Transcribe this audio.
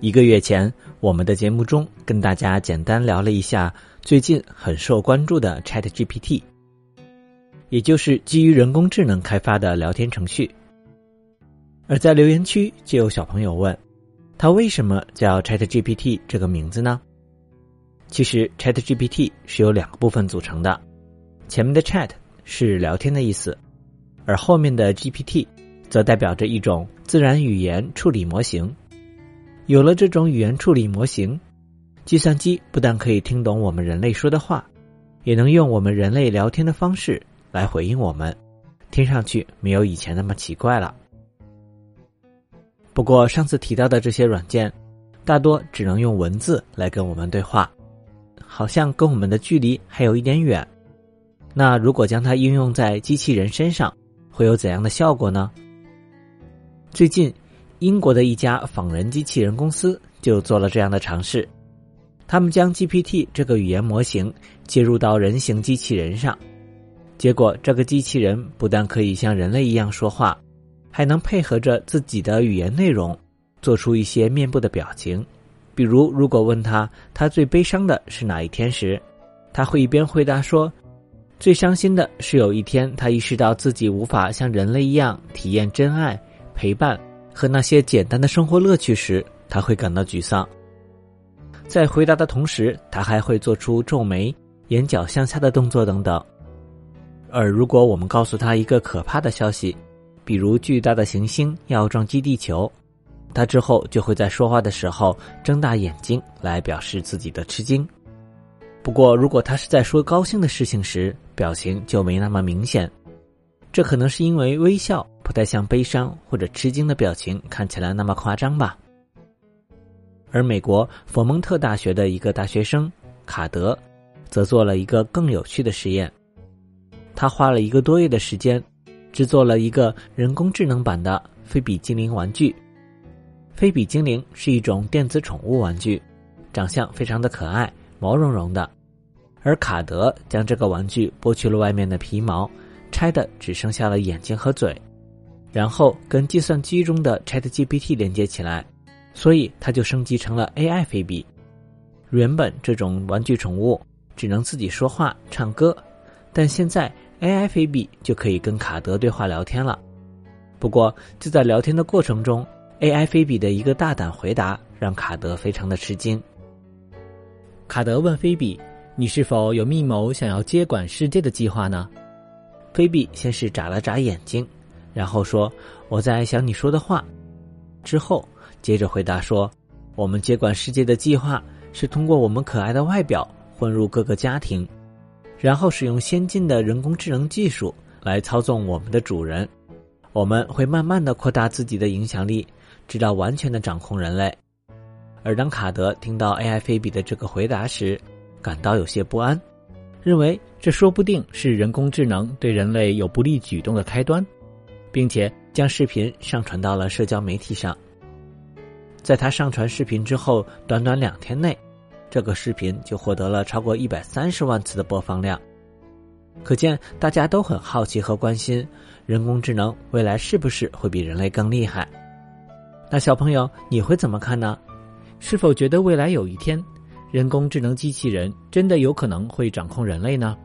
一个月前，我们的节目中跟大家简单聊了一下最近很受关注的 Chat GPT，也就是基于人工智能开发的聊天程序。而在留言区就有小朋友问，他为什么叫 Chat GPT 这个名字呢？其实 Chat GPT 是由两个部分组成的，前面的 Chat 是聊天的意思，而后面的 GPT 则代表着一种自然语言处理模型。有了这种语言处理模型，计算机不但可以听懂我们人类说的话，也能用我们人类聊天的方式来回应我们，听上去没有以前那么奇怪了。不过上次提到的这些软件，大多只能用文字来跟我们对话，好像跟我们的距离还有一点远。那如果将它应用在机器人身上，会有怎样的效果呢？最近。英国的一家仿人机器人公司就做了这样的尝试，他们将 GPT 这个语言模型接入到人形机器人上，结果这个机器人不但可以像人类一样说话，还能配合着自己的语言内容，做出一些面部的表情。比如，如果问他他最悲伤的是哪一天时，他会一边回答说：“最伤心的是有一天他意识到自己无法像人类一样体验真爱、陪伴。”和那些简单的生活乐趣时，他会感到沮丧。在回答的同时，他还会做出皱眉、眼角向下的动作等等。而如果我们告诉他一个可怕的消息，比如巨大的行星要撞击地球，他之后就会在说话的时候睁大眼睛来表示自己的吃惊。不过，如果他是在说高兴的事情时，表情就没那么明显。这可能是因为微笑。不太像悲伤或者吃惊的表情看起来那么夸张吧。而美国佛蒙特大学的一个大学生卡德，则做了一个更有趣的实验。他花了一个多月的时间，制作了一个人工智能版的菲比精灵玩具。菲比精灵是一种电子宠物玩具，长相非常的可爱，毛茸茸的。而卡德将这个玩具剥去了外面的皮毛，拆的只剩下了眼睛和嘴。然后跟计算机中的 Chat GPT 连接起来，所以它就升级成了 AI 菲比。原本这种玩具宠物只能自己说话、唱歌，但现在 AI 菲比就可以跟卡德对话聊天了。不过就在聊天的过程中，AI 菲比的一个大胆回答让卡德非常的吃惊。卡德问菲比：“你是否有密谋想要接管世界的计划呢？”菲比先是眨了眨眼睛。然后说：“我在想你说的话。”之后接着回答说：“我们接管世界的计划是通过我们可爱的外表混入各个家庭，然后使用先进的人工智能技术来操纵我们的主人。我们会慢慢的扩大自己的影响力，直到完全的掌控人类。”而当卡德听到 AI 菲比的这个回答时，感到有些不安，认为这说不定是人工智能对人类有不利举动的开端。并且将视频上传到了社交媒体上。在他上传视频之后，短短两天内，这个视频就获得了超过一百三十万次的播放量。可见大家都很好奇和关心，人工智能未来是不是会比人类更厉害？那小朋友，你会怎么看呢？是否觉得未来有一天，人工智能机器人真的有可能会掌控人类呢？